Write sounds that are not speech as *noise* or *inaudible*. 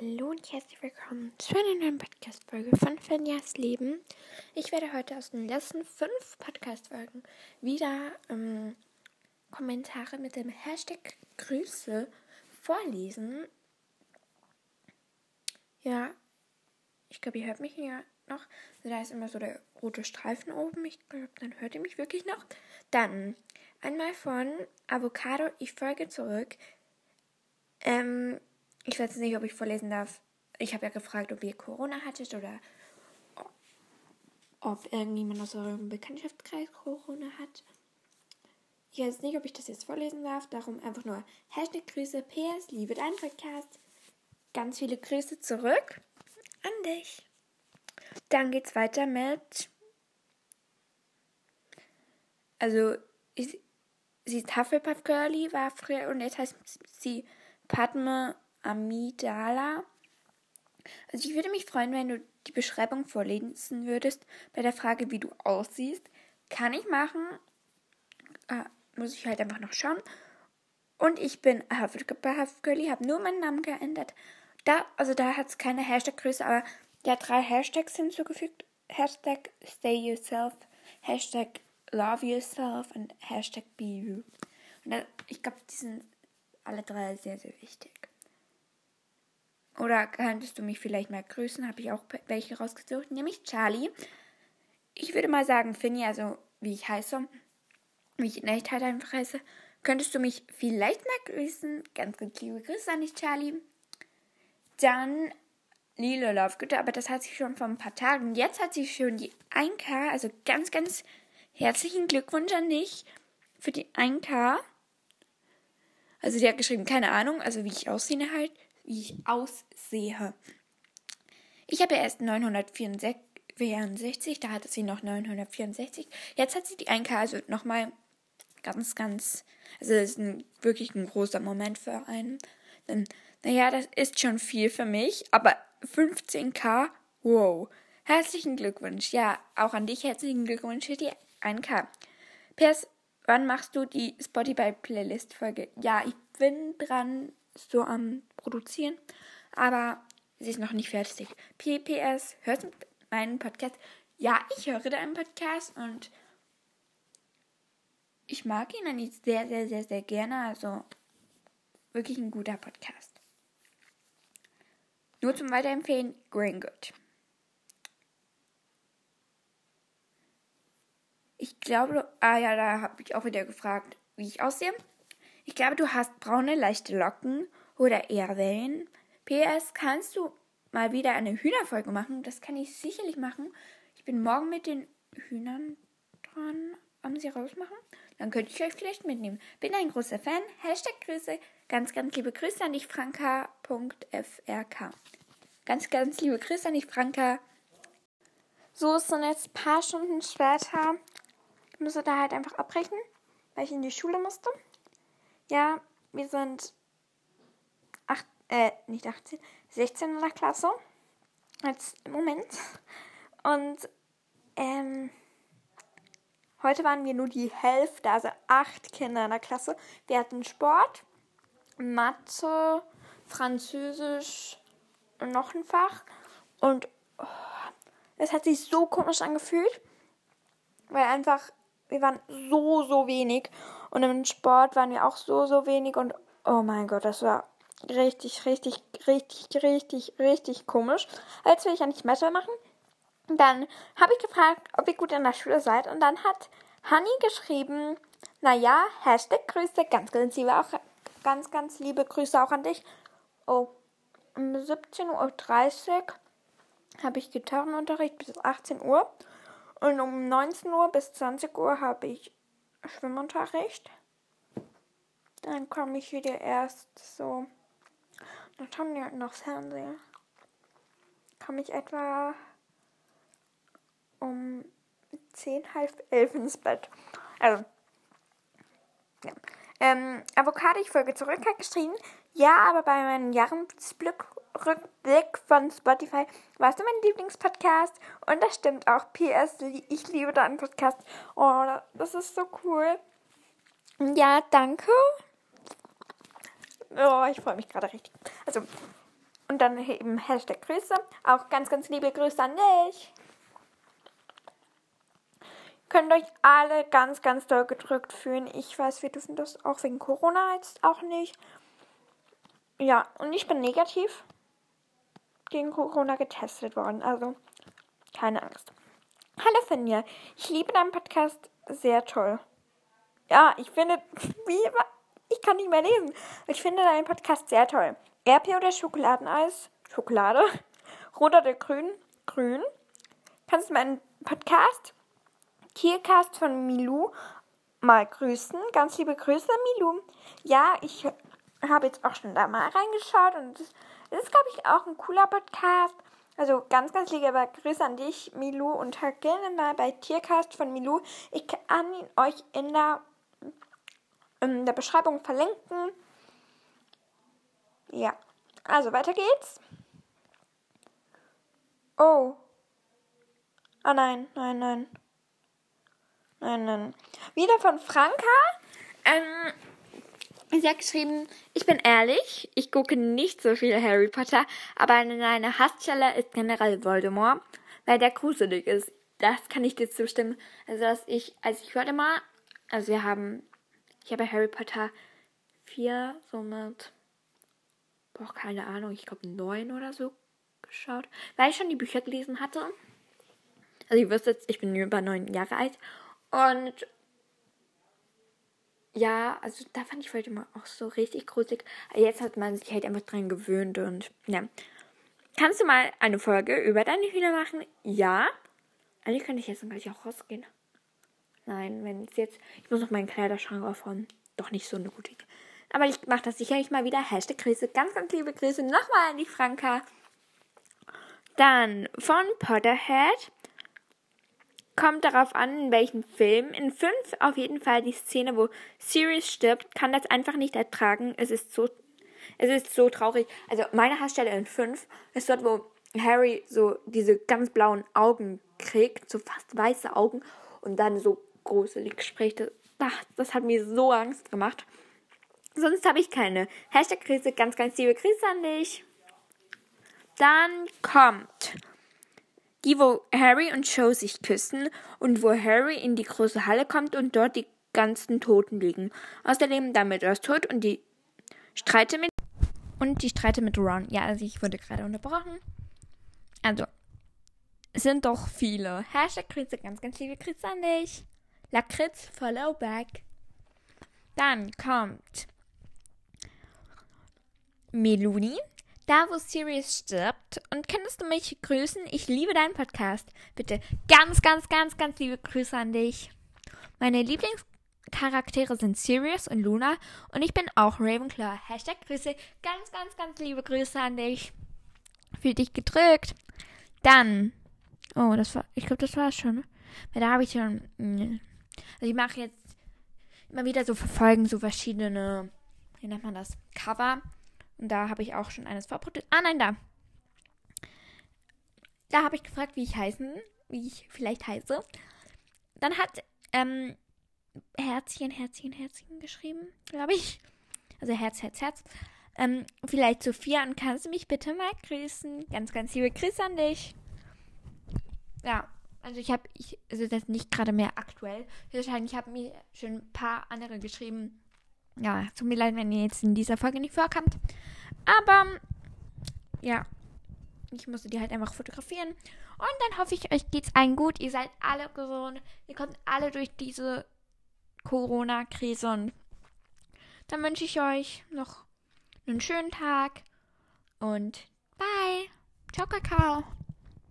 Hallo und herzlich willkommen zu einer neuen Podcast-Folge von Fenjas Leben. Ich werde heute aus den letzten fünf Podcast-Folgen wieder ähm, Kommentare mit dem Hashtag Grüße vorlesen. Ja, ich glaube, ihr hört mich hier noch. Da ist immer so der rote Streifen oben. Ich glaube, dann hört ihr mich wirklich noch. Dann einmal von Avocado, ich folge zurück. Ähm, ich weiß nicht, ob ich vorlesen darf. Ich habe ja gefragt, ob ihr Corona hattet oder ob irgendjemand aus eurem Bekanntschaftskreis Corona hat. Ich weiß nicht, ob ich das jetzt vorlesen darf. Darum einfach nur Hashtag Grüße, PS, liebe deinen Podcast. Ganz viele Grüße zurück an dich. Dann geht's weiter mit. Also, ich, sie ist Hufflepuff Girlie, war früher und jetzt heißt sie Padme Amidala. Also ich würde mich freuen, wenn du die Beschreibung vorlesen würdest bei der Frage, wie du aussiehst. Kann ich machen. Äh, muss ich halt einfach noch schauen. Und ich bin Girlie, habe nur meinen Namen geändert. Da, also da hat es keine Hashtag-Größe, aber der hat drei Hashtags hinzugefügt. Hashtag Stay Yourself, Hashtag Love Yourself und Hashtag Be You. Und da, ich glaube, die sind alle drei sehr, sehr wichtig. Oder könntest du mich vielleicht mal grüßen? Habe ich auch welche rausgesucht, nämlich Charlie. Ich würde mal sagen, Finny, also wie ich heiße, wie ich in Echtheit einfach heiße, könntest du mich vielleicht mal grüßen? Ganz, ganz liebe Grüße an dich, Charlie. Dann Lilo Lovegood, aber das hat sie schon vor ein paar Tagen. Jetzt hat sie schon die 1K, also ganz, ganz herzlichen Glückwunsch an dich für die 1K. Also sie hat geschrieben, keine Ahnung, also wie ich aussehe halt wie ich aussehe. Ich habe erst 964, da hatte sie noch 964. Jetzt hat sie die 1K, also nochmal ganz, ganz, also das ist ein, wirklich ein großer Moment für einen. Denn, naja, das ist schon viel für mich, aber 15K, wow. Herzlichen Glückwunsch. Ja, auch an dich herzlichen Glückwunsch für die 1K. PS, wann machst du die Spotify-Playlist-Folge? Ja, ich bin dran, so am Produzieren, aber sie ist noch nicht fertig. PPS, hörst du meinen Podcast? Ja, ich höre deinen Podcast und ich mag ihn eigentlich sehr, sehr, sehr, sehr gerne. Also wirklich ein guter Podcast. Nur zum Weiterempfehlen, Green Good. Ich glaube, ah ja, da habe ich auch wieder gefragt, wie ich aussehe. Ich glaube, du hast braune, leichte Locken oder eher Wellen. PS, kannst du mal wieder eine Hühnerfolge machen? Das kann ich sicherlich machen. Ich bin morgen mit den Hühnern dran. Wollen sie rausmachen? Dann könnte ich euch vielleicht mitnehmen. Bin ein großer Fan. Hashtag Grüße. Ganz, ganz liebe Grüße an dich, Franka.frk. Ganz, ganz liebe Grüße an dich, Franka. So ist dann jetzt ein paar Stunden später. Ich musste da halt einfach abbrechen, weil ich in die Schule musste. Ja, wir sind äh, nicht 18, 16 in der Klasse. Jetzt im Moment. Und ähm, heute waren wir nur die Hälfte, also acht Kinder in der Klasse. Wir hatten Sport, Mathe, Französisch und noch ein Fach. Und oh, es hat sich so komisch angefühlt, weil einfach wir waren so, so wenig. Und im Sport waren wir auch so, so wenig. Und oh mein Gott, das war richtig, richtig, richtig, richtig, richtig komisch. Jetzt will ich ja nicht Messe machen. Dann habe ich gefragt, ob ihr gut in der Schule seid. Und dann hat Honey geschrieben, naja, Hashtag Grüße, ganz, ganz liebe, auch, ganz, ganz liebe Grüße auch an dich. Oh, um 17.30 Uhr habe ich Gitarrenunterricht bis 18 Uhr. Und um 19 Uhr bis 20 Uhr habe ich Schwimmunterricht. Dann komme ich wieder erst so. Dann schauen wir noch Fernsehen. Komme ich etwa um 10, halb 11 ins Bett. Also, ja. Ähm, Avocado, ich folge zurück, hat geschrieben, ja, aber bei meinem Jahresblick Rückblick von Spotify warst du mein Lieblingspodcast. Und das stimmt auch. PS, ich liebe deinen Podcast. Oh, das ist so cool. Ja, danke. Oh, ich freue mich gerade richtig. Also, Und dann eben Hashtag Grüße. Auch ganz, ganz liebe Grüße an dich. Könnt euch alle ganz, ganz doll gedrückt fühlen. Ich weiß, wir dürfen das auch wegen Corona jetzt auch nicht. Ja, und ich bin negativ gegen Corona getestet worden. Also keine Angst. Hallo Finja, ich liebe deinen Podcast sehr toll. Ja, ich finde, *laughs* wie, *laughs* ich kann nicht mehr lesen. Ich finde deinen Podcast sehr toll. Erdbeer oder Schokoladeneis? Schokolade. *laughs* Rot oder grün? Grün. Kannst du meinen Podcast, Tiercast von Milou, mal grüßen? Ganz liebe Grüße, Milou. Ja, ich habe jetzt auch schon da mal reingeschaut und es ist, glaube ich, auch ein cooler Podcast. Also ganz, ganz liebe Grüße an dich, Milou, und hört gerne mal bei Tiercast von Milou. Ich kann ihn euch in der, in der Beschreibung verlinken. Ja, also weiter geht's. Oh. Ah nein, nein, nein. Nein, nein. Wieder von Franka. Ähm, Sie hat geschrieben, ich bin ehrlich, ich gucke nicht so viel Harry Potter, aber eine Hassstelle ist generell Voldemort, weil der gruselig ist. Das kann ich dir zustimmen. Also, dass ich, als ich mal, also wir haben, ich habe Harry Potter 4 somit, boah, keine Ahnung, ich glaube 9 oder so geschaut, weil ich schon die Bücher gelesen hatte. Also, ihr wisst jetzt, ich bin über 9 Jahre alt und ja, also da fand ich Voldemort auch so richtig gruselig. Jetzt hat man sich halt einfach dran gewöhnt und ja. Kannst du mal eine Folge über deine Hühner machen? Ja. Eigentlich könnte ich jetzt gleich auch rausgehen. Nein, wenn es jetzt. Ich muss noch meinen Kleiderschrank aufräumen. Doch nicht so eine gute Idee. Aber ich mache das sicherlich mal wieder. Hashtag Grüße. Ganz, ganz liebe Grüße nochmal an die Franka. Dann von Potterhead kommt darauf an, in welchem Film. In 5 auf jeden Fall die Szene, wo Sirius stirbt, kann das einfach nicht ertragen. Es ist so, es ist so traurig. Also meine Hassstelle in 5 ist dort, wo Harry so diese ganz blauen Augen kriegt, so fast weiße Augen und dann so gruselig spricht. Ach, das hat mir so Angst gemacht. Sonst habe ich keine. Hashtag Krise, ganz, ganz liebe Grüße an dich. Dann kommt die, wo Harry und Joe sich küssen und wo Harry in die große Halle kommt und dort die ganzen Toten liegen. Außerdem damit ist tot und die Streite mit und die Streite mit Ron. Ja, also ich wurde gerade unterbrochen. Also, es sind doch viele. Hashtag Grüße, ganz, ganz liebe Grüße an dich. Lakritz, follow back. Dann kommt Meluni da wo Sirius stirbt. Und könntest du mich grüßen? Ich liebe deinen Podcast. Bitte ganz, ganz, ganz, ganz liebe Grüße an dich. Meine Lieblingscharaktere sind Sirius und Luna und ich bin auch Ravenclaw. Hashtag Grüße. Ganz, ganz, ganz liebe Grüße an dich. Fühl dich gedrückt. Dann. Oh, das war. Ich glaube, das war es schon. Weil da habe ich schon. Mm, also ich mache jetzt immer wieder so verfolgen, so verschiedene. Wie nennt man das? Cover und da habe ich auch schon eines vorproduziert. Ah, nein, da. Da habe ich gefragt, wie ich heißen, wie ich vielleicht heiße. Dann hat ähm, Herzchen, Herzchen, Herzchen geschrieben, glaube ich. Also Herz, Herz, Herz. Ähm, vielleicht Sophia und kannst du mich bitte mal grüßen? Ganz, ganz liebe Grüße an dich. Ja, also ich habe, ich, also das ist nicht gerade mehr aktuell. Wahrscheinlich habe mir schon ein paar andere geschrieben, ja, tut mir leid, wenn ihr jetzt in dieser Folge nicht vorkommt. Aber ja, ich musste die halt einfach fotografieren. Und dann hoffe ich, euch geht's allen gut. Ihr seid alle gesund. Ihr kommt alle durch diese Corona-Krise. Und dann wünsche ich euch noch einen schönen Tag. Und bye. Ciao, Kakao.